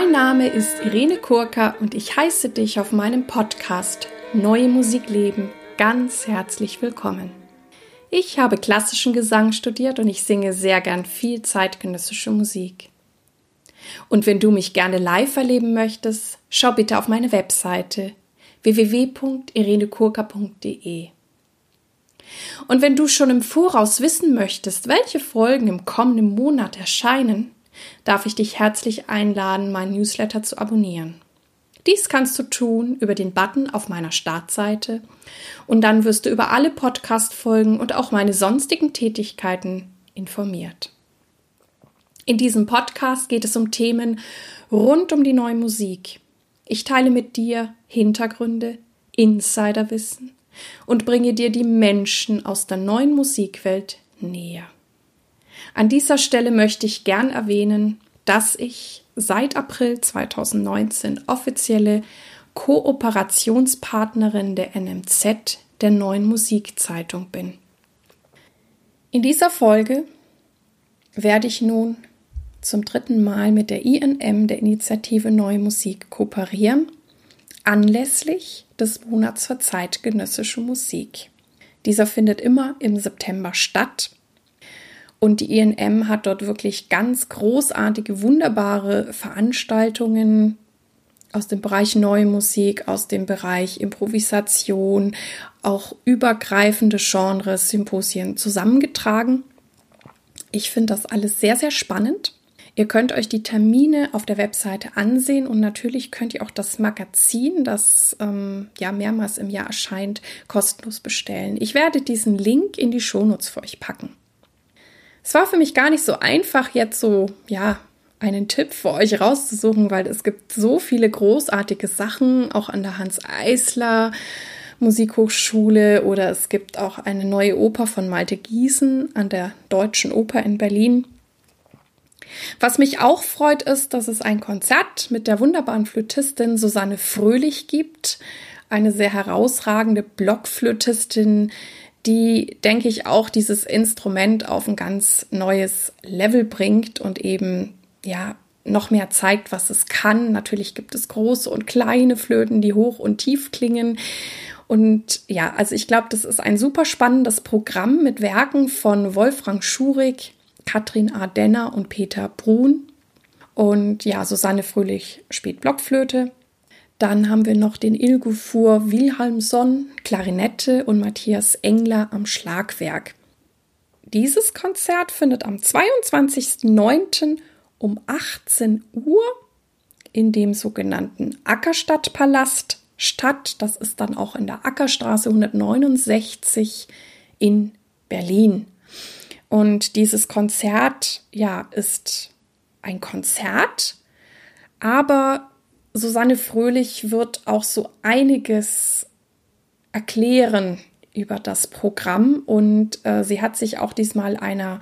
Mein Name ist Irene Kurka und ich heiße dich auf meinem Podcast Neue Musik leben ganz herzlich willkommen. Ich habe klassischen Gesang studiert und ich singe sehr gern viel zeitgenössische Musik. Und wenn du mich gerne live erleben möchtest, schau bitte auf meine Webseite www.irenekurka.de. Und wenn du schon im Voraus wissen möchtest, welche Folgen im kommenden Monat erscheinen, darf ich dich herzlich einladen, meinen Newsletter zu abonnieren. Dies kannst du tun über den Button auf meiner Startseite und dann wirst du über alle Podcast-Folgen und auch meine sonstigen Tätigkeiten informiert. In diesem Podcast geht es um Themen rund um die neue Musik. Ich teile mit dir Hintergründe, Insiderwissen und bringe dir die Menschen aus der neuen Musikwelt näher. An dieser Stelle möchte ich gern erwähnen, dass ich seit April 2019 offizielle Kooperationspartnerin der NMZ, der neuen Musikzeitung bin. In dieser Folge werde ich nun zum dritten Mal mit der INM, der Initiative Neue Musik, kooperieren, anlässlich des Monats für zeitgenössische Musik. Dieser findet immer im September statt und die INM hat dort wirklich ganz großartige, wunderbare Veranstaltungen aus dem Bereich Neue Musik, aus dem Bereich Improvisation, auch übergreifende Genres, Symposien zusammengetragen. Ich finde das alles sehr, sehr spannend. Ihr könnt euch die Termine auf der Webseite ansehen und natürlich könnt ihr auch das Magazin, das ähm, ja mehrmals im Jahr erscheint, kostenlos bestellen. Ich werde diesen Link in die Shownotes für euch packen. Es war für mich gar nicht so einfach, jetzt so, ja, einen Tipp für euch rauszusuchen, weil es gibt so viele großartige Sachen, auch an der Hans Eisler Musikhochschule oder es gibt auch eine neue Oper von Malte Giesen an der Deutschen Oper in Berlin. Was mich auch freut, ist, dass es ein Konzert mit der wunderbaren Flötistin Susanne Fröhlich gibt, eine sehr herausragende Blockflötistin, die, denke ich, auch dieses Instrument auf ein ganz neues Level bringt und eben, ja, noch mehr zeigt, was es kann. Natürlich gibt es große und kleine Flöten, die hoch und tief klingen. Und ja, also ich glaube, das ist ein super spannendes Programm mit Werken von Wolfgang Schurig, Katrin Ardenner und Peter Brun. Und ja, Susanne Fröhlich spielt Blockflöte. Dann haben wir noch den Ilgufur Wilhelmsson, Klarinette und Matthias Engler am Schlagwerk. Dieses Konzert findet am 22.09. um 18 Uhr in dem sogenannten Ackerstadtpalast statt. Das ist dann auch in der Ackerstraße 169 in Berlin. Und dieses Konzert, ja, ist ein Konzert, aber Susanne Fröhlich wird auch so einiges erklären über das Programm und äh, sie hat sich auch diesmal einer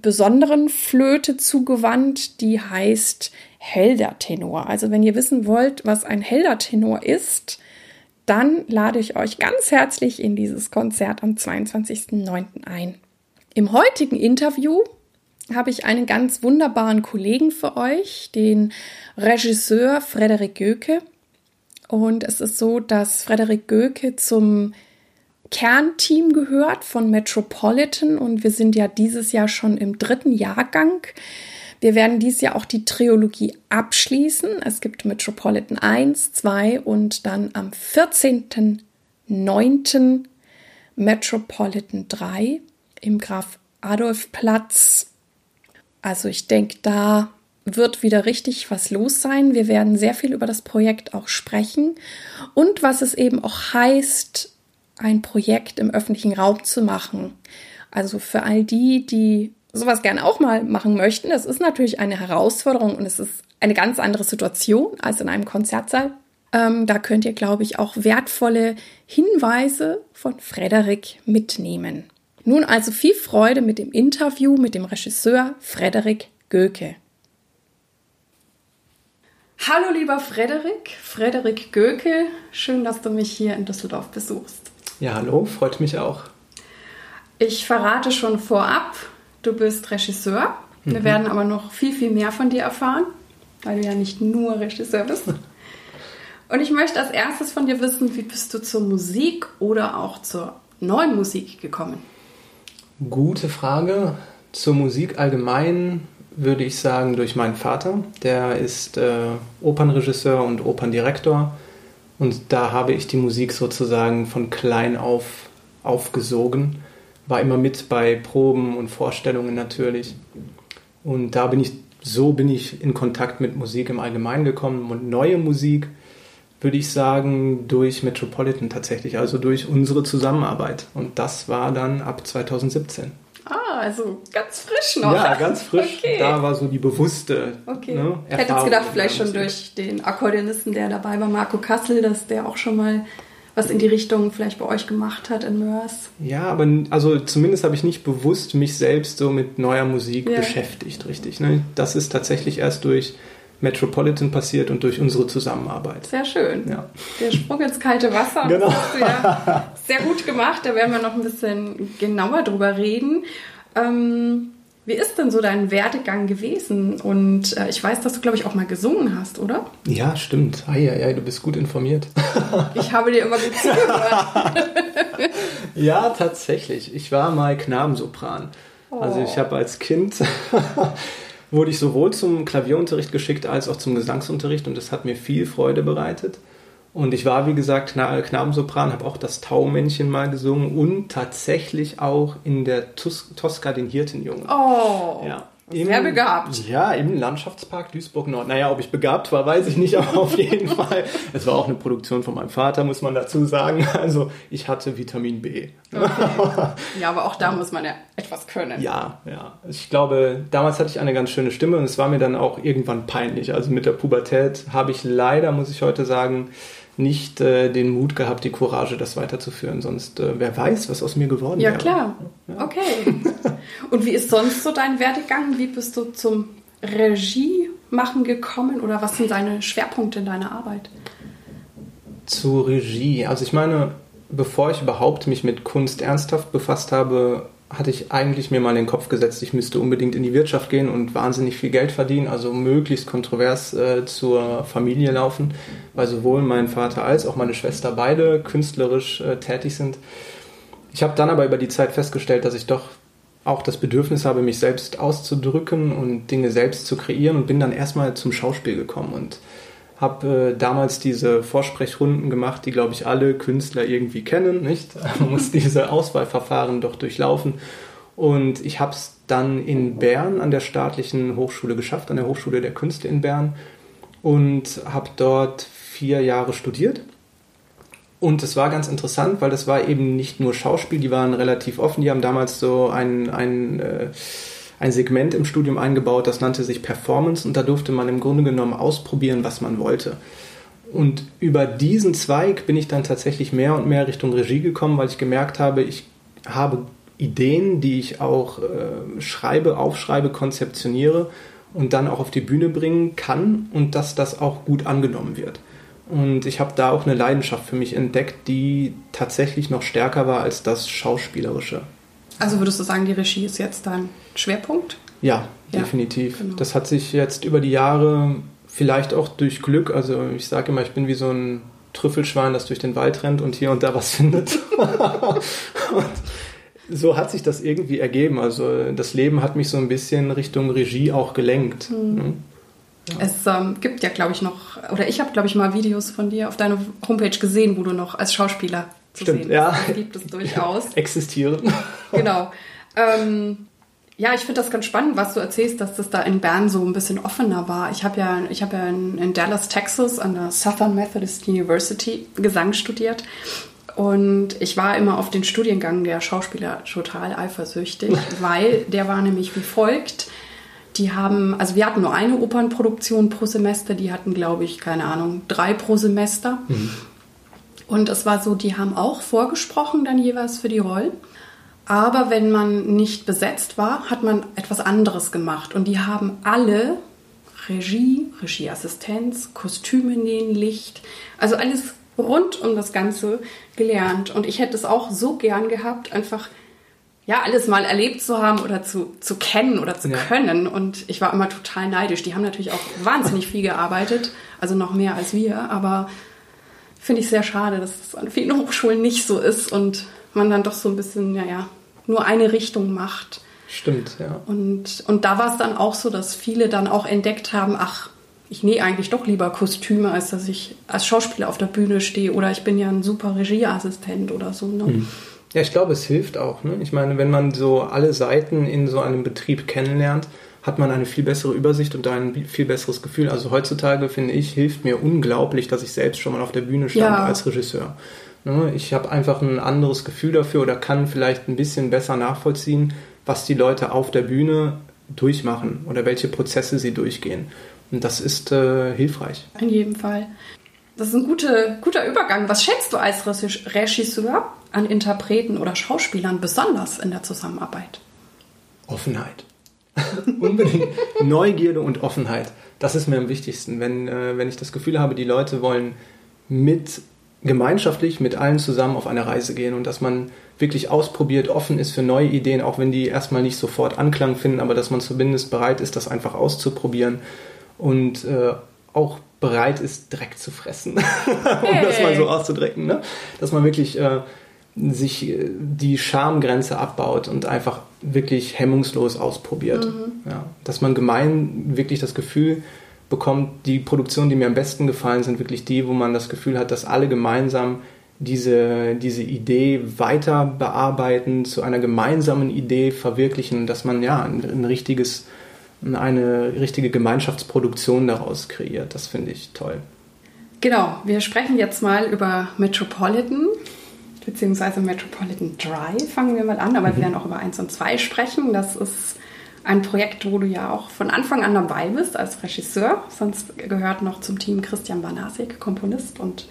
besonderen Flöte zugewandt, die heißt Heldertenor. Also wenn ihr wissen wollt, was ein Heldertenor ist, dann lade ich euch ganz herzlich in dieses Konzert am 22.09. ein. Im heutigen Interview habe ich einen ganz wunderbaren Kollegen für euch, den Regisseur Frederik Göke. Und es ist so, dass Frederik Göke zum Kernteam gehört von Metropolitan und wir sind ja dieses Jahr schon im dritten Jahrgang. Wir werden dieses Jahr auch die Trilogie abschließen. Es gibt Metropolitan 1, 2 und dann am 14.09. Metropolitan 3 im Graf Adolf Platz also ich denke, da wird wieder richtig was los sein. Wir werden sehr viel über das Projekt auch sprechen und was es eben auch heißt, ein Projekt im öffentlichen Raum zu machen. Also für all die, die sowas gerne auch mal machen möchten, das ist natürlich eine Herausforderung und es ist eine ganz andere Situation als in einem Konzertsaal. Ähm, da könnt ihr, glaube ich, auch wertvolle Hinweise von Frederik mitnehmen. Nun also viel Freude mit dem Interview mit dem Regisseur Frederik Göke. Hallo lieber Frederik, Frederik Göke, schön, dass du mich hier in Düsseldorf besuchst. Ja, hallo, freut mich auch. Ich verrate schon vorab, du bist Regisseur. Wir mhm. werden aber noch viel, viel mehr von dir erfahren. weil du ja nicht nur Regisseur bist. Und ich möchte als erstes von dir wissen, wie bist du zur Musik oder auch zur neuen Musik gekommen? Gute Frage. Zur Musik allgemein würde ich sagen durch meinen Vater. Der ist äh, Opernregisseur und Operndirektor. Und da habe ich die Musik sozusagen von klein auf aufgesogen. War immer mit bei Proben und Vorstellungen natürlich. Und da bin ich, so bin ich in Kontakt mit Musik im Allgemeinen gekommen. Und neue Musik würde ich sagen, durch Metropolitan tatsächlich, also durch unsere Zusammenarbeit. Und das war dann ab 2017. Ah, also ganz frisch noch. Ja, ganz frisch. Okay. Da war so die bewusste. Okay. Ne, ich hätte jetzt gedacht, vielleicht schon durch den Akkordeonisten, der dabei war, Marco Kassel, dass der auch schon mal was in die Richtung vielleicht bei euch gemacht hat in Mörs. Ja, aber also zumindest habe ich nicht bewusst mich selbst so mit neuer Musik ja. beschäftigt, richtig. Ne? Das ist tatsächlich erst durch Metropolitan passiert und durch unsere Zusammenarbeit. Sehr schön. Ja. Der Sprung ins kalte Wasser. Genau. Das hast du ja sehr gut gemacht. Da werden wir noch ein bisschen genauer drüber reden. Ähm, wie ist denn so dein Werdegang gewesen? Und äh, ich weiß, dass du, glaube ich, auch mal gesungen hast, oder? Ja, stimmt. Ei, ei, ei, du bist gut informiert. ich habe dir immer gut zugehört. ja, tatsächlich. Ich war mal Knabensopran. Oh. Also ich habe als Kind wurde ich sowohl zum Klavierunterricht geschickt als auch zum Gesangsunterricht und das hat mir viel Freude bereitet. Und ich war, wie gesagt, Knabensopran, habe auch das Taumännchen mal gesungen und tatsächlich auch in der Tus Tosca den Hirtenjungen. Oh! Ja. Im, Sehr begabt. Ja, im Landschaftspark Duisburg-Nord. Naja, ob ich begabt war, weiß ich nicht, aber auf jeden Fall. Es war auch eine Produktion von meinem Vater, muss man dazu sagen. Also ich hatte Vitamin B. Okay. Ja, aber auch da muss man ja etwas können. Ja, ja. Ich glaube, damals hatte ich eine ganz schöne Stimme und es war mir dann auch irgendwann peinlich. Also mit der Pubertät habe ich leider, muss ich heute sagen, nicht äh, den Mut gehabt, die Courage, das weiterzuführen. Sonst, äh, wer weiß, was aus mir geworden ja, wäre. Klar. Ja, klar. Okay. Und wie ist sonst so dein Werdegang? Wie bist du zum Regie machen gekommen oder was sind deine Schwerpunkte in deiner Arbeit? Zur Regie. Also ich meine, bevor ich überhaupt mich mit Kunst ernsthaft befasst habe, hatte ich eigentlich mir mal in den Kopf gesetzt, ich müsste unbedingt in die Wirtschaft gehen und wahnsinnig viel Geld verdienen, also möglichst kontrovers äh, zur Familie laufen, weil sowohl mein Vater als auch meine Schwester beide künstlerisch äh, tätig sind. Ich habe dann aber über die Zeit festgestellt, dass ich doch auch das Bedürfnis habe, mich selbst auszudrücken und Dinge selbst zu kreieren und bin dann erstmal zum Schauspiel gekommen und habe äh, damals diese Vorsprechrunden gemacht, die, glaube ich, alle Künstler irgendwie kennen. Nicht? Man muss diese Auswahlverfahren doch durchlaufen. Und ich habe es dann in Bern an der staatlichen Hochschule geschafft, an der Hochschule der Künste in Bern. Und habe dort vier Jahre studiert. Und es war ganz interessant, weil das war eben nicht nur Schauspiel, die waren relativ offen. Die haben damals so ein, ein äh, ein Segment im Studium eingebaut, das nannte sich Performance und da durfte man im Grunde genommen ausprobieren, was man wollte. Und über diesen Zweig bin ich dann tatsächlich mehr und mehr Richtung Regie gekommen, weil ich gemerkt habe, ich habe Ideen, die ich auch äh, schreibe, aufschreibe, konzeptioniere und dann auch auf die Bühne bringen kann und dass das auch gut angenommen wird. Und ich habe da auch eine Leidenschaft für mich entdeckt, die tatsächlich noch stärker war als das Schauspielerische. Also würdest du sagen, die Regie ist jetzt dein Schwerpunkt? Ja, ja definitiv. Genau. Das hat sich jetzt über die Jahre vielleicht auch durch Glück, also ich sage immer, ich bin wie so ein Trüffelschwein, das durch den Wald rennt und hier und da was findet. und so hat sich das irgendwie ergeben. Also das Leben hat mich so ein bisschen Richtung Regie auch gelenkt. Mhm. Ne? Ja. Es ähm, gibt ja, glaube ich, noch, oder ich habe, glaube ich, mal Videos von dir auf deiner Homepage gesehen, wo du noch als Schauspieler zu Stimmt, sehen. Ja. Das gibt es durchaus. Existieren. Genau. Ähm, ja, ich finde das ganz spannend, was du erzählst, dass das da in Bern so ein bisschen offener war. Ich habe ja, ich hab ja in, in, Dallas, Texas an der Southern Methodist University Gesang studiert. Und ich war immer auf den Studiengang der Schauspieler total eifersüchtig, weil der war nämlich wie folgt. Die haben, also wir hatten nur eine Opernproduktion pro Semester, die hatten, glaube ich, keine Ahnung, drei pro Semester. Mhm. Und es war so, die haben auch vorgesprochen dann jeweils für die Rollen. Aber wenn man nicht besetzt war, hat man etwas anderes gemacht. Und die haben alle Regie, Regieassistenz, Kostüme nähen, Licht, also alles rund um das Ganze gelernt. Und ich hätte es auch so gern gehabt, einfach ja, alles mal erlebt zu haben oder zu, zu kennen oder zu ja. können. Und ich war immer total neidisch. Die haben natürlich auch wahnsinnig viel gearbeitet, also noch mehr als wir, aber finde ich sehr schade, dass es an vielen Hochschulen nicht so ist und man dann doch so ein bisschen, naja, nur eine Richtung macht. Stimmt, ja. Und, und da war es dann auch so, dass viele dann auch entdeckt haben, ach, ich nähe eigentlich doch lieber Kostüme, als dass ich als Schauspieler auf der Bühne stehe oder ich bin ja ein super Regieassistent oder so. Ne? Mhm. Ja, ich glaube, es hilft auch. Ne? Ich meine, wenn man so alle Seiten in so einem Betrieb kennenlernt, hat man eine viel bessere Übersicht und ein viel besseres Gefühl. Also heutzutage, finde ich, hilft mir unglaublich, dass ich selbst schon mal auf der Bühne stand ja. als Regisseur. Ne? Ich habe einfach ein anderes Gefühl dafür oder kann vielleicht ein bisschen besser nachvollziehen, was die Leute auf der Bühne durchmachen oder welche Prozesse sie durchgehen. Und das ist äh, hilfreich. In jedem Fall. Das ist ein gute, guter Übergang. Was schätzt du als Regisseur an Interpreten oder Schauspielern besonders in der Zusammenarbeit? Offenheit. Unbedingt Neugierde und Offenheit. Das ist mir am wichtigsten. Wenn, äh, wenn ich das Gefühl habe, die Leute wollen mit gemeinschaftlich mit allen zusammen auf eine Reise gehen und dass man wirklich ausprobiert, offen ist für neue Ideen, auch wenn die erstmal nicht sofort Anklang finden, aber dass man zumindest bereit ist, das einfach auszuprobieren und äh, auch bereit ist, Dreck zu fressen, um das mal so auszudrücken. Ne? Dass man wirklich äh, sich äh, die Schamgrenze abbaut und einfach wirklich hemmungslos ausprobiert. Mhm. Ja, dass man gemein wirklich das Gefühl bekommt, die Produktionen, die mir am besten gefallen, sind wirklich die, wo man das Gefühl hat, dass alle gemeinsam diese, diese Idee weiter bearbeiten, zu einer gemeinsamen Idee verwirklichen, dass man ja ein, ein richtiges, eine richtige Gemeinschaftsproduktion daraus kreiert. Das finde ich toll. Genau, wir sprechen jetzt mal über Metropolitan beziehungsweise Metropolitan Drive. Fangen wir mal an, aber mhm. wir werden auch über 1 und 2 sprechen. Das ist ein Projekt, wo du ja auch von Anfang an dabei bist als Regisseur. Sonst gehört noch zum Team Christian Banasik, Komponist, und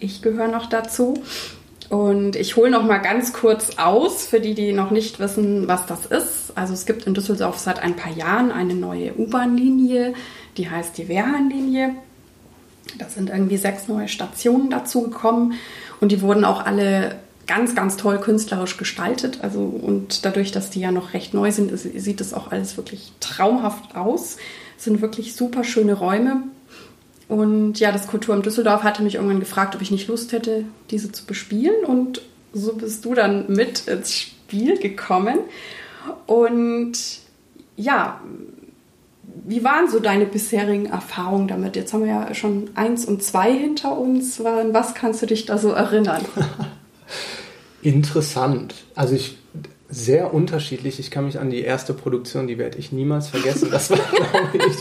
ich gehöre noch dazu. Und ich hole noch mal ganz kurz aus, für die, die noch nicht wissen, was das ist. Also es gibt in Düsseldorf seit ein paar Jahren eine neue U-Bahn-Linie, die heißt die Wehrhahn-Linie. Da sind irgendwie sechs neue Stationen dazu gekommen und die wurden auch alle ganz, ganz toll künstlerisch gestaltet. Also und dadurch, dass die ja noch recht neu sind, sieht das auch alles wirklich traumhaft aus. Es sind wirklich super schöne Räume. Und ja, das Kulturamt Düsseldorf hatte mich irgendwann gefragt, ob ich nicht Lust hätte, diese zu bespielen. Und so bist du dann mit ins Spiel gekommen. Und ja, wie waren so deine bisherigen Erfahrungen damit? Jetzt haben wir ja schon eins und zwei hinter uns. Was kannst du dich da so erinnern? Interessant. Also ich sehr unterschiedlich. Ich kann mich an die erste Produktion, die werde ich niemals vergessen. Das war, glaube ich,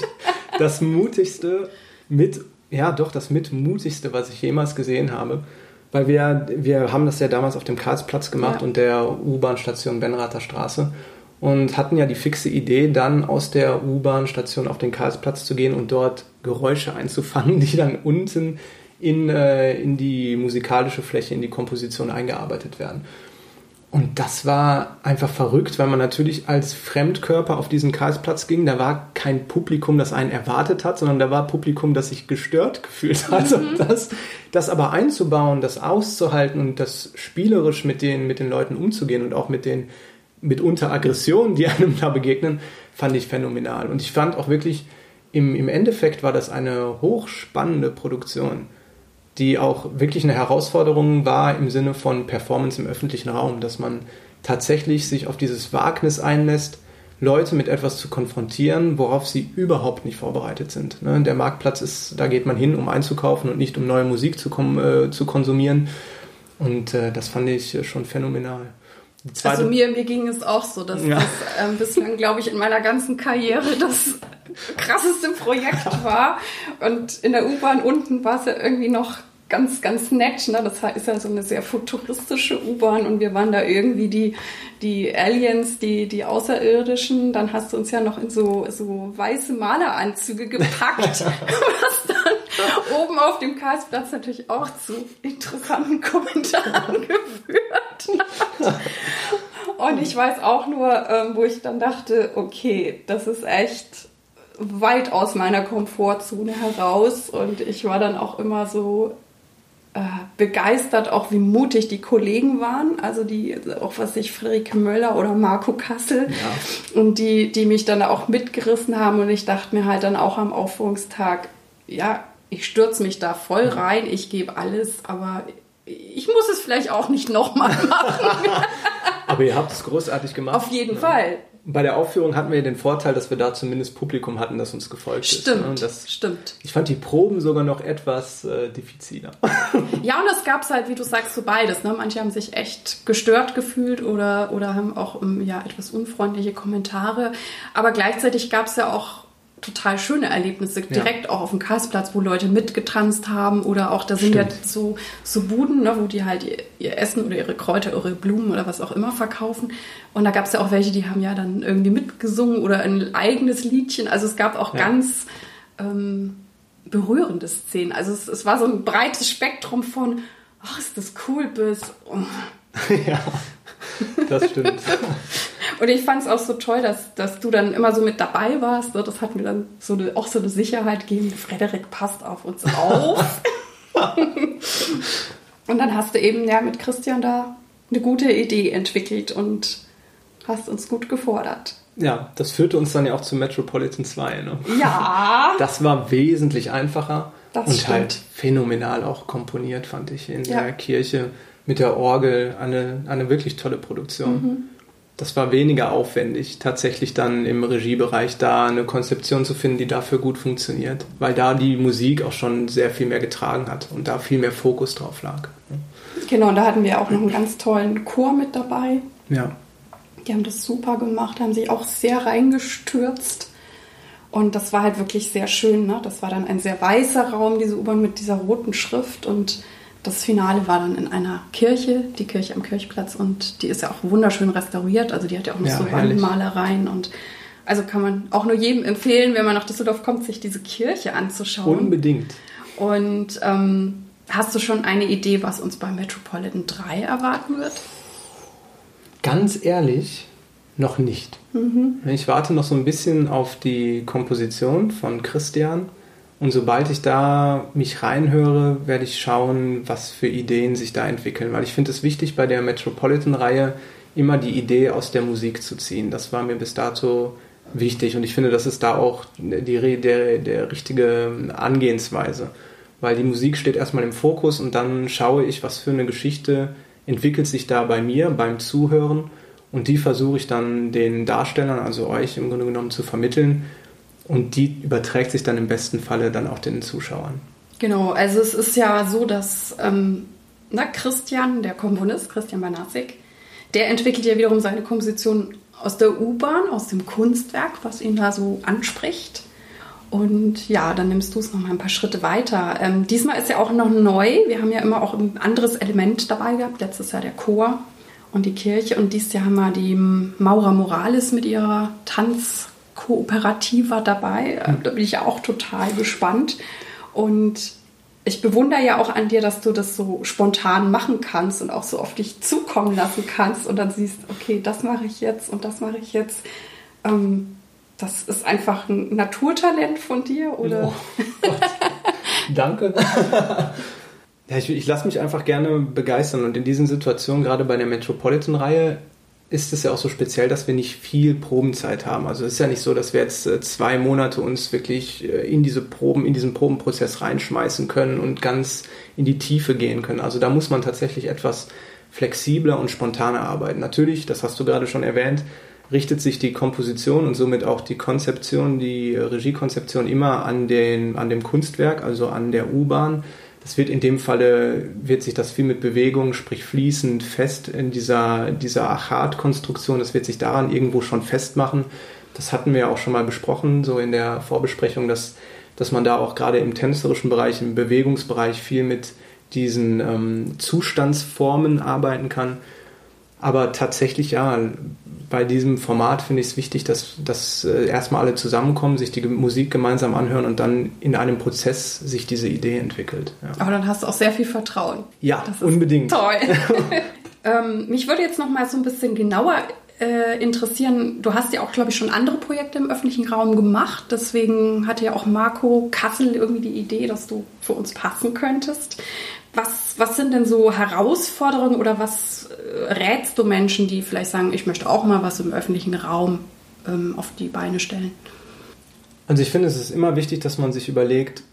das mutigste mit, ja doch, das mitmutigste, was ich jemals gesehen habe. Weil wir, wir haben das ja damals auf dem Karlsplatz gemacht ja. und der U-Bahn-Station Benrather Straße und hatten ja die fixe Idee, dann aus der U-Bahn-Station auf den Karlsplatz zu gehen und dort Geräusche einzufangen, die dann unten in, äh, in die musikalische Fläche, in die Komposition eingearbeitet werden. Und das war einfach verrückt, weil man natürlich als Fremdkörper auf diesen Karlsplatz ging. Da war kein Publikum, das einen erwartet hat, sondern da war Publikum, das sich gestört gefühlt hat. Mhm. Und das, das aber einzubauen, das auszuhalten und das spielerisch mit den, mit den Leuten umzugehen und auch mit den mitunter Aggressionen, die einem da begegnen, fand ich phänomenal. Und ich fand auch wirklich, im, im Endeffekt war das eine hochspannende Produktion die auch wirklich eine Herausforderung war im Sinne von Performance im öffentlichen Raum, dass man tatsächlich sich auf dieses Wagnis einlässt, Leute mit etwas zu konfrontieren, worauf sie überhaupt nicht vorbereitet sind. Ne? Der Marktplatz ist, da geht man hin, um einzukaufen und nicht um neue Musik zu, äh, zu konsumieren. Und äh, das fand ich schon phänomenal. Also mir, mir ging es auch so, dass ja. das ähm, bislang, glaube ich, in meiner ganzen Karriere das krasseste Projekt war. Und in der U-Bahn unten war es ja irgendwie noch ganz, ganz nett. Ne? Das ist ja so eine sehr futuristische U-Bahn und wir waren da irgendwie die, die Aliens, die, die Außerirdischen. Dann hast du uns ja noch in so, so weiße Maleranzüge gepackt, was dann oben auf dem Karlsplatz natürlich auch zu interessanten Kommentaren geführt hat. Und ich weiß auch nur, ähm, wo ich dann dachte, okay, das ist echt weit aus meiner Komfortzone heraus und ich war dann auch immer so äh, begeistert, auch wie mutig die Kollegen waren. Also die, auch was ich, Friederike Möller oder Marco Kassel. Ja. Und die, die mich dann auch mitgerissen haben. Und ich dachte mir halt dann auch am Aufführungstag, ja, ich stürze mich da voll rein, ich gebe alles, aber ich muss es vielleicht auch nicht nochmal machen. aber ihr habt es großartig gemacht. Auf jeden ja. Fall bei der Aufführung hatten wir den Vorteil, dass wir da zumindest Publikum hatten, das uns gefolgt stimmt, ist. Ne? Das, stimmt. Ich fand die Proben sogar noch etwas äh, diffiziler. ja, und es gab halt, wie du sagst, so beides. Ne? Manche haben sich echt gestört gefühlt oder, oder haben auch um, ja, etwas unfreundliche Kommentare. Aber gleichzeitig gab es ja auch total schöne Erlebnisse, direkt ja. auch auf dem Karlsplatz, wo Leute mitgetanzt haben oder auch, da sind Stimmt. ja so, so Buden, ne, wo die halt ihr, ihr, Essen oder ihre Kräuter, ihre Blumen oder was auch immer verkaufen. Und da gab es ja auch welche, die haben ja dann irgendwie mitgesungen oder ein eigenes Liedchen. Also es gab auch ja. ganz ähm, berührende Szenen. Also es, es, war so ein breites Spektrum von, ach, ist das cool, bis... Oh. ja, das stimmt. Und ich fand es auch so toll, dass, dass du dann immer so mit dabei warst. Das hat mir dann so eine, auch so eine Sicherheit gegeben. Frederik passt auf uns auf. und dann hast du eben ja mit Christian da eine gute Idee entwickelt und hast uns gut gefordert. Ja, das führte uns dann ja auch zu Metropolitan 2. Ne? Ja. Das war wesentlich einfacher das und stimmt. halt phänomenal auch komponiert, fand ich, in ja. der Kirche mit der Orgel. Eine, eine wirklich tolle Produktion. Mhm das war weniger aufwendig, tatsächlich dann im Regiebereich da eine Konzeption zu finden, die dafür gut funktioniert, weil da die Musik auch schon sehr viel mehr getragen hat und da viel mehr Fokus drauf lag. Genau, und da hatten wir auch noch einen ganz tollen Chor mit dabei. Ja. Die haben das super gemacht, haben sich auch sehr reingestürzt. Und das war halt wirklich sehr schön. Ne? Das war dann ein sehr weißer Raum, diese U-Bahn mit dieser roten Schrift und das Finale war dann in einer Kirche, die Kirche am Kirchplatz, und die ist ja auch wunderschön restauriert. Also die hat ja auch noch ja, so Wandmalereien und also kann man auch nur jedem empfehlen, wenn man nach Düsseldorf kommt, sich diese Kirche anzuschauen. Unbedingt. Und ähm, hast du schon eine Idee, was uns bei Metropolitan 3 erwarten wird? Ganz ehrlich, noch nicht. Mhm. Ich warte noch so ein bisschen auf die Komposition von Christian und sobald ich da mich reinhöre, werde ich schauen, was für Ideen sich da entwickeln. Weil ich finde es wichtig, bei der Metropolitan-Reihe immer die Idee aus der Musik zu ziehen. Das war mir bis dato wichtig. Und ich finde, das ist da auch die, der, der richtige Angehensweise. Weil die Musik steht erstmal im Fokus und dann schaue ich, was für eine Geschichte entwickelt sich da bei mir, beim Zuhören. Und die versuche ich dann den Darstellern, also euch im Grunde genommen, zu vermitteln und die überträgt sich dann im besten Falle dann auch den Zuschauern. Genau, also es ist ja so, dass ähm, na, Christian, der Komponist, Christian Banasik, der entwickelt ja wiederum seine Komposition aus der U-Bahn, aus dem Kunstwerk, was ihn da so anspricht. Und ja, dann nimmst du es noch mal ein paar Schritte weiter. Ähm, diesmal ist ja auch noch neu. Wir haben ja immer auch ein anderes Element dabei gehabt. Letztes Jahr der Chor und die Kirche. Und dieses Jahr haben wir die Maura Morales mit ihrer Tanz- kooperativer dabei. Äh, da bin ich ja auch total gespannt. Und ich bewundere ja auch an dir, dass du das so spontan machen kannst und auch so auf dich zukommen lassen kannst und dann siehst, okay, das mache ich jetzt und das mache ich jetzt. Ähm, das ist einfach ein Naturtalent von dir, oder? Oh, Danke. ja, ich, ich lasse mich einfach gerne begeistern und in diesen Situationen, gerade bei der Metropolitan-Reihe, ist es ja auch so speziell, dass wir nicht viel Probenzeit haben. Also es ist ja nicht so, dass wir jetzt äh, zwei Monate uns wirklich äh, in diese Proben, in diesen Probenprozess reinschmeißen können und ganz in die Tiefe gehen können. Also da muss man tatsächlich etwas flexibler und spontaner arbeiten. Natürlich, das hast du gerade schon erwähnt, richtet sich die Komposition und somit auch die Konzeption, die Regiekonzeption immer an, den, an dem Kunstwerk, also an der U-Bahn. Das wird in dem Falle, wird sich das viel mit Bewegung, sprich fließend, fest in dieser, dieser Achat-Konstruktion, das wird sich daran irgendwo schon festmachen. Das hatten wir auch schon mal besprochen, so in der Vorbesprechung, dass, dass man da auch gerade im tänzerischen Bereich, im Bewegungsbereich viel mit diesen ähm, Zustandsformen arbeiten kann. Aber tatsächlich ja, bei diesem Format finde ich es wichtig, dass, dass äh, erstmal alle zusammenkommen, sich die Musik gemeinsam anhören und dann in einem Prozess sich diese Idee entwickelt. Ja. Aber dann hast du auch sehr viel Vertrauen. Ja, unbedingt. Toll. ähm, mich würde jetzt noch mal so ein bisschen genauer äh, interessieren. Du hast ja auch, glaube ich, schon andere Projekte im öffentlichen Raum gemacht. Deswegen hatte ja auch Marco Kassel irgendwie die Idee, dass du für uns passen könntest. Was, was sind denn so Herausforderungen oder was äh, rätst du Menschen, die vielleicht sagen, ich möchte auch mal was im öffentlichen Raum ähm, auf die Beine stellen? Also ich finde, es ist immer wichtig, dass man sich überlegt,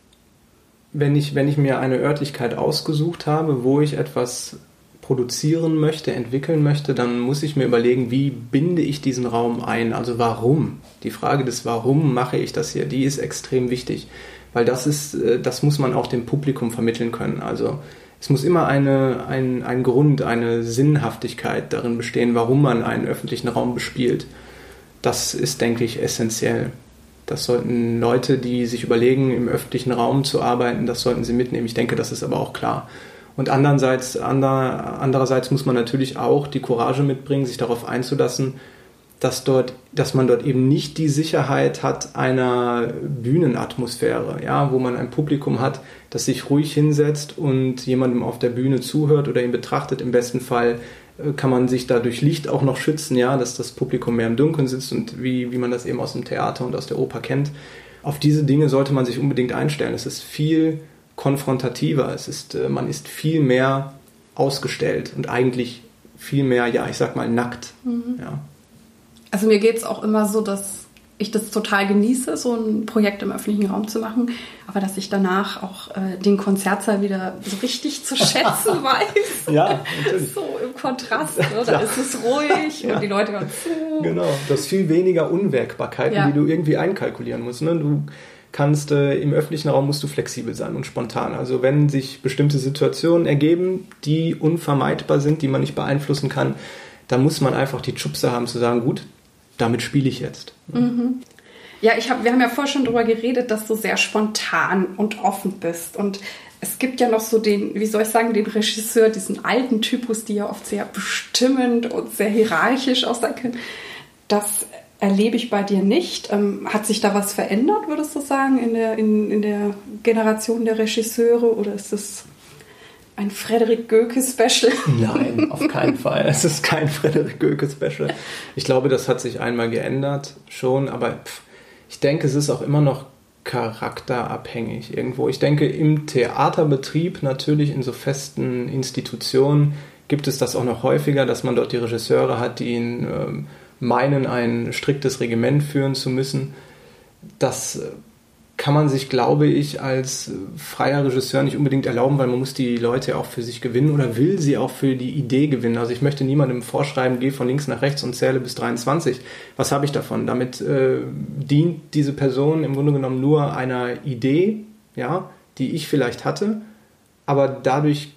wenn ich, wenn ich mir eine Örtlichkeit ausgesucht habe, wo ich etwas produzieren möchte, entwickeln möchte, dann muss ich mir überlegen, wie binde ich diesen Raum ein? Also warum? Die Frage des Warum mache ich das hier, die ist extrem wichtig, weil das ist, äh, das muss man auch dem Publikum vermitteln können. Also es muss immer eine, ein, ein Grund, eine Sinnhaftigkeit darin bestehen, warum man einen öffentlichen Raum bespielt. Das ist, denke ich, essentiell. Das sollten Leute, die sich überlegen, im öffentlichen Raum zu arbeiten, das sollten sie mitnehmen. Ich denke, das ist aber auch klar. Und andererseits, ander, andererseits muss man natürlich auch die Courage mitbringen, sich darauf einzulassen, dass, dort, dass man dort eben nicht die Sicherheit hat einer Bühnenatmosphäre, ja, wo man ein Publikum hat, das sich ruhig hinsetzt und jemandem auf der Bühne zuhört oder ihn betrachtet. Im besten Fall äh, kann man sich da durch Licht auch noch schützen, ja, dass das Publikum mehr im Dunkeln sitzt und wie, wie man das eben aus dem Theater und aus der Oper kennt. Auf diese Dinge sollte man sich unbedingt einstellen. Es ist viel konfrontativer, es ist, äh, man ist viel mehr ausgestellt und eigentlich viel mehr, ja, ich sag mal, nackt. Mhm. Ja. Also mir geht es auch immer so, dass ich das total genieße, so ein Projekt im öffentlichen Raum zu machen, aber dass ich danach auch äh, den Konzertsaal wieder so richtig zu schätzen weiß. ja, natürlich. So im Kontrast, ne? da ist es ruhig ja. und die Leute hören zu. Genau, du hast viel weniger Unwägbarkeiten, ja. die du irgendwie einkalkulieren musst. Ne? Du kannst äh, im öffentlichen Raum musst du flexibel sein und spontan. Also wenn sich bestimmte Situationen ergeben, die unvermeidbar sind, die man nicht beeinflussen kann, dann muss man einfach die Schubse haben zu sagen, gut, damit spiele ich jetzt. Mhm. Ja, ich hab, wir haben ja vorher schon darüber geredet, dass du sehr spontan und offen bist. Und es gibt ja noch so den, wie soll ich sagen, den Regisseur, diesen alten Typus, die ja oft sehr bestimmend und sehr hierarchisch auch sein können. Das erlebe ich bei dir nicht. Ähm, hat sich da was verändert, würdest du sagen, in der, in, in der Generation der Regisseure? Oder ist es ein Frederik Göke-Special? Nein, auf keinen Fall. Es ist kein Frederik Göke-Special. Ich glaube, das hat sich einmal geändert schon, aber pff, ich denke, es ist auch immer noch charakterabhängig irgendwo. Ich denke, im Theaterbetrieb, natürlich in so festen Institutionen, gibt es das auch noch häufiger, dass man dort die Regisseure hat, die ihn äh, meinen, ein striktes Regiment führen zu müssen. Das kann man sich, glaube ich, als freier Regisseur nicht unbedingt erlauben, weil man muss die Leute auch für sich gewinnen oder will sie auch für die Idee gewinnen. Also ich möchte niemandem vorschreiben, geh von links nach rechts und zähle bis 23. Was habe ich davon? Damit äh, dient diese Person im Grunde genommen nur einer Idee, ja, die ich vielleicht hatte, aber dadurch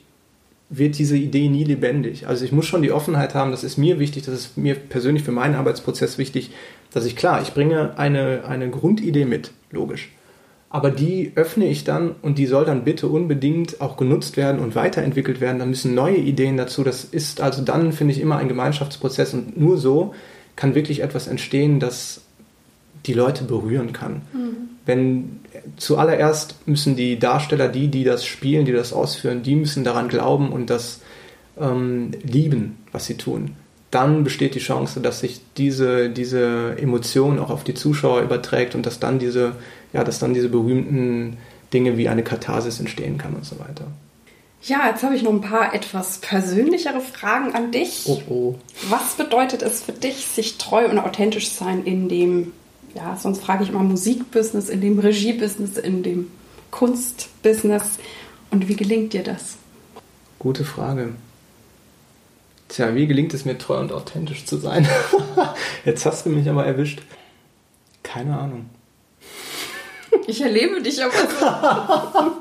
wird diese Idee nie lebendig. Also ich muss schon die Offenheit haben, das ist mir wichtig, das ist mir persönlich für meinen Arbeitsprozess wichtig, dass ich klar, ich bringe eine, eine Grundidee mit, logisch aber die öffne ich dann und die soll dann bitte unbedingt auch genutzt werden und weiterentwickelt werden. Da müssen neue Ideen dazu. Das ist also dann, finde ich, immer ein Gemeinschaftsprozess und nur so kann wirklich etwas entstehen, das die Leute berühren kann. Mhm. Wenn zuallererst müssen die Darsteller, die, die das spielen, die das ausführen, die müssen daran glauben und das ähm, lieben, was sie tun dann besteht die Chance, dass sich diese, diese Emotion auch auf die Zuschauer überträgt und dass dann diese, ja, dass dann diese berühmten Dinge wie eine Katharsis entstehen kann und so weiter. Ja, jetzt habe ich noch ein paar etwas persönlichere Fragen an dich. Oh, oh. Was bedeutet es für dich, sich treu und authentisch sein in dem, ja, sonst frage ich immer Musikbusiness, in dem Regiebusiness, in dem Kunstbusiness und wie gelingt dir das? Gute Frage. Tja, wie gelingt es mir treu und authentisch zu sein? Jetzt hast du mich aber erwischt. Keine Ahnung. Ich erlebe dich aber so.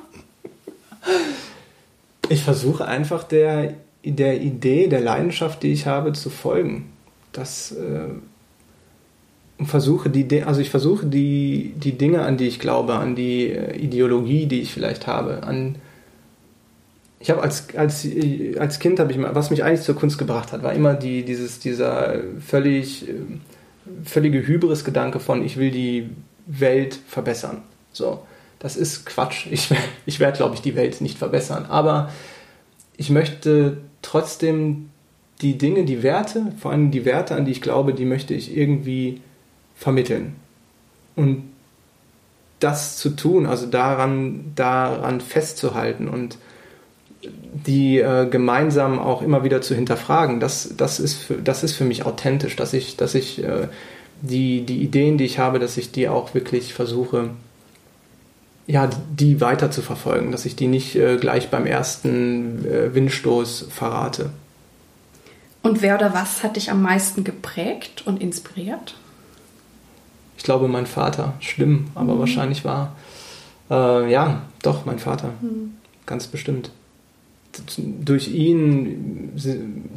ich versuche einfach der, der Idee, der Leidenschaft, die ich habe, zu folgen. Das äh, und versuche die, also ich versuche die, die Dinge, an die ich glaube, an die äh, Ideologie, die ich vielleicht habe, an ich habe als, als, als Kind habe ich mal, was mich eigentlich zur Kunst gebracht hat, war immer die, dieses, dieser völlig, völlige Hybris-Gedanke von, ich will die Welt verbessern. So, das ist Quatsch. Ich, ich werde, glaube ich, die Welt nicht verbessern. Aber ich möchte trotzdem die Dinge, die Werte, vor allem die Werte, an die ich glaube, die möchte ich irgendwie vermitteln. Und das zu tun, also daran, daran festzuhalten und die äh, gemeinsam auch immer wieder zu hinterfragen, das, das, ist, für, das ist für mich authentisch, dass ich, dass ich äh, die, die Ideen, die ich habe, dass ich die auch wirklich versuche, ja, die weiter zu verfolgen, dass ich die nicht äh, gleich beim ersten äh, Windstoß verrate. Und wer oder was hat dich am meisten geprägt und inspiriert? Ich glaube, mein Vater. Schlimm, aber mhm. wahrscheinlich war. Äh, ja, doch, mein Vater. Mhm. Ganz bestimmt. Durch ihn,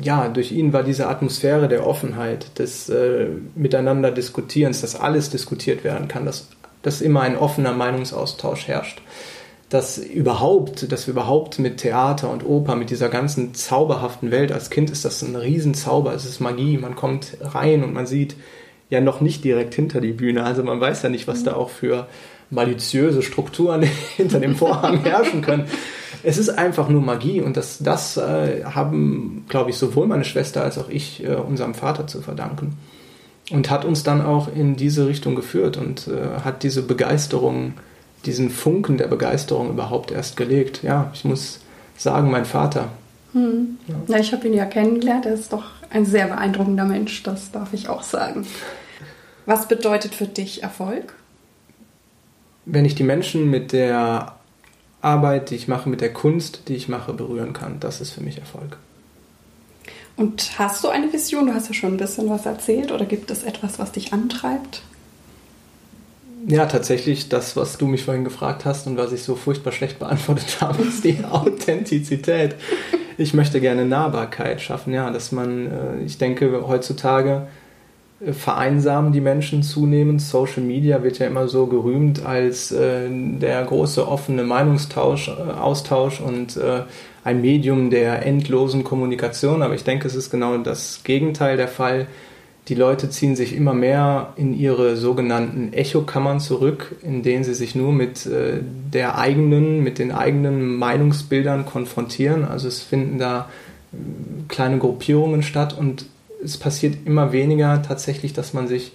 ja, durch ihn war diese Atmosphäre der Offenheit, des äh, Miteinander Diskutierens, dass alles diskutiert werden kann, dass, dass immer ein offener Meinungsaustausch herrscht dass überhaupt, dass wir überhaupt mit Theater und Oper, mit dieser ganzen zauberhaften Welt, als Kind ist das ein Riesenzauber, es ist Magie, man kommt rein und man sieht ja noch nicht direkt hinter die Bühne, also man weiß ja nicht, was da auch für maliziöse Strukturen hinter dem Vorhang herrschen können. Es ist einfach nur Magie und das, das äh, haben, glaube ich, sowohl meine Schwester als auch ich äh, unserem Vater zu verdanken. Und hat uns dann auch in diese Richtung geführt und äh, hat diese Begeisterung diesen Funken der Begeisterung überhaupt erst gelegt. Ja, ich muss sagen, mein Vater. Hm. Ja. ja, ich habe ihn ja kennengelernt. Er ist doch ein sehr beeindruckender Mensch, das darf ich auch sagen. Was bedeutet für dich Erfolg? Wenn ich die Menschen mit der Arbeit, die ich mache, mit der Kunst, die ich mache, berühren kann, das ist für mich Erfolg. Und hast du eine Vision? Du hast ja schon ein bisschen was erzählt. Oder gibt es etwas, was dich antreibt? Ja, tatsächlich das, was du mich vorhin gefragt hast und was ich so furchtbar schlecht beantwortet habe, ist die Authentizität. Ich möchte gerne Nahbarkeit schaffen, ja, dass man, äh, ich denke, heutzutage äh, vereinsamen die Menschen zunehmend. Social Media wird ja immer so gerühmt als äh, der große offene Meinungstausch, Austausch und ein Medium der endlosen Kommunikation. Aber ich denke, es ist genau das Gegenteil der Fall die Leute ziehen sich immer mehr in ihre sogenannten Echokammern zurück, in denen sie sich nur mit äh, der eigenen, mit den eigenen Meinungsbildern konfrontieren. Also es finden da äh, kleine Gruppierungen statt und es passiert immer weniger tatsächlich, dass man sich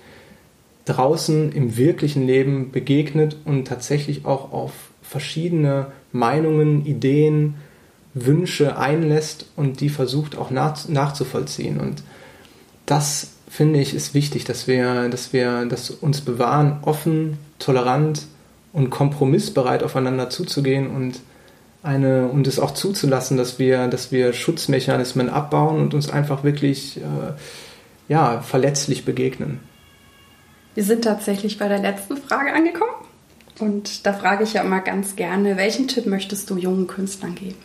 draußen im wirklichen Leben begegnet und tatsächlich auch auf verschiedene Meinungen, Ideen, Wünsche einlässt und die versucht auch nach, nachzuvollziehen. Und das finde ich, ist wichtig, dass wir, dass wir das uns bewahren, offen, tolerant und kompromissbereit aufeinander zuzugehen und eine und es auch zuzulassen, dass wir, dass wir Schutzmechanismen abbauen und uns einfach wirklich äh, ja, verletzlich begegnen. Wir sind tatsächlich bei der letzten Frage angekommen. Und da frage ich ja immer ganz gerne, welchen Tipp möchtest du jungen Künstlern geben?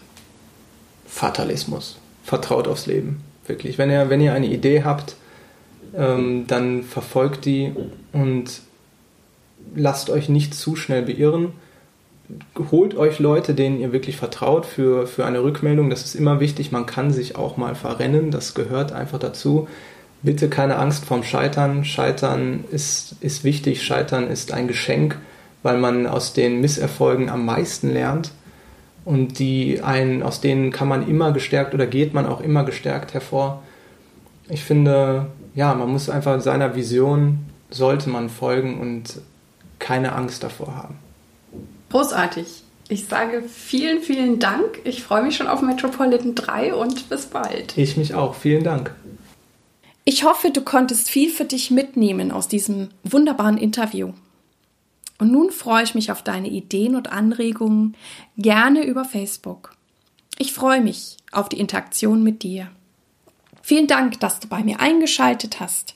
Fatalismus. Vertraut aufs Leben. Wirklich. Wenn ihr, wenn ihr eine Idee habt, ähm, dann verfolgt die und lasst euch nicht zu schnell beirren. Holt euch Leute, denen ihr wirklich vertraut für, für eine Rückmeldung. Das ist immer wichtig. Man kann sich auch mal verrennen. Das gehört einfach dazu. Bitte keine Angst vorm Scheitern. Scheitern ist, ist wichtig. Scheitern ist ein Geschenk, weil man aus den Misserfolgen am meisten lernt. Und die einen, aus denen kann man immer gestärkt oder geht man auch immer gestärkt hervor. Ich finde, ja, man muss einfach seiner Vision, sollte man folgen und keine Angst davor haben. Großartig. Ich sage vielen, vielen Dank. Ich freue mich schon auf Metropolitan 3 und bis bald. Ich mich auch. Vielen Dank. Ich hoffe, du konntest viel für dich mitnehmen aus diesem wunderbaren Interview. Und nun freue ich mich auf deine Ideen und Anregungen gerne über Facebook. Ich freue mich auf die Interaktion mit dir. Vielen Dank, dass du bei mir eingeschaltet hast.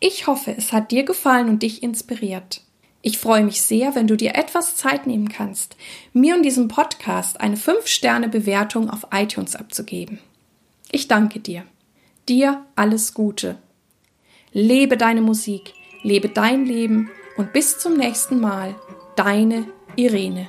Ich hoffe, es hat dir gefallen und dich inspiriert. Ich freue mich sehr, wenn du dir etwas Zeit nehmen kannst, mir und diesem Podcast eine 5-Sterne-Bewertung auf iTunes abzugeben. Ich danke dir. Dir alles Gute. Lebe deine Musik, lebe dein Leben und bis zum nächsten Mal, deine Irene.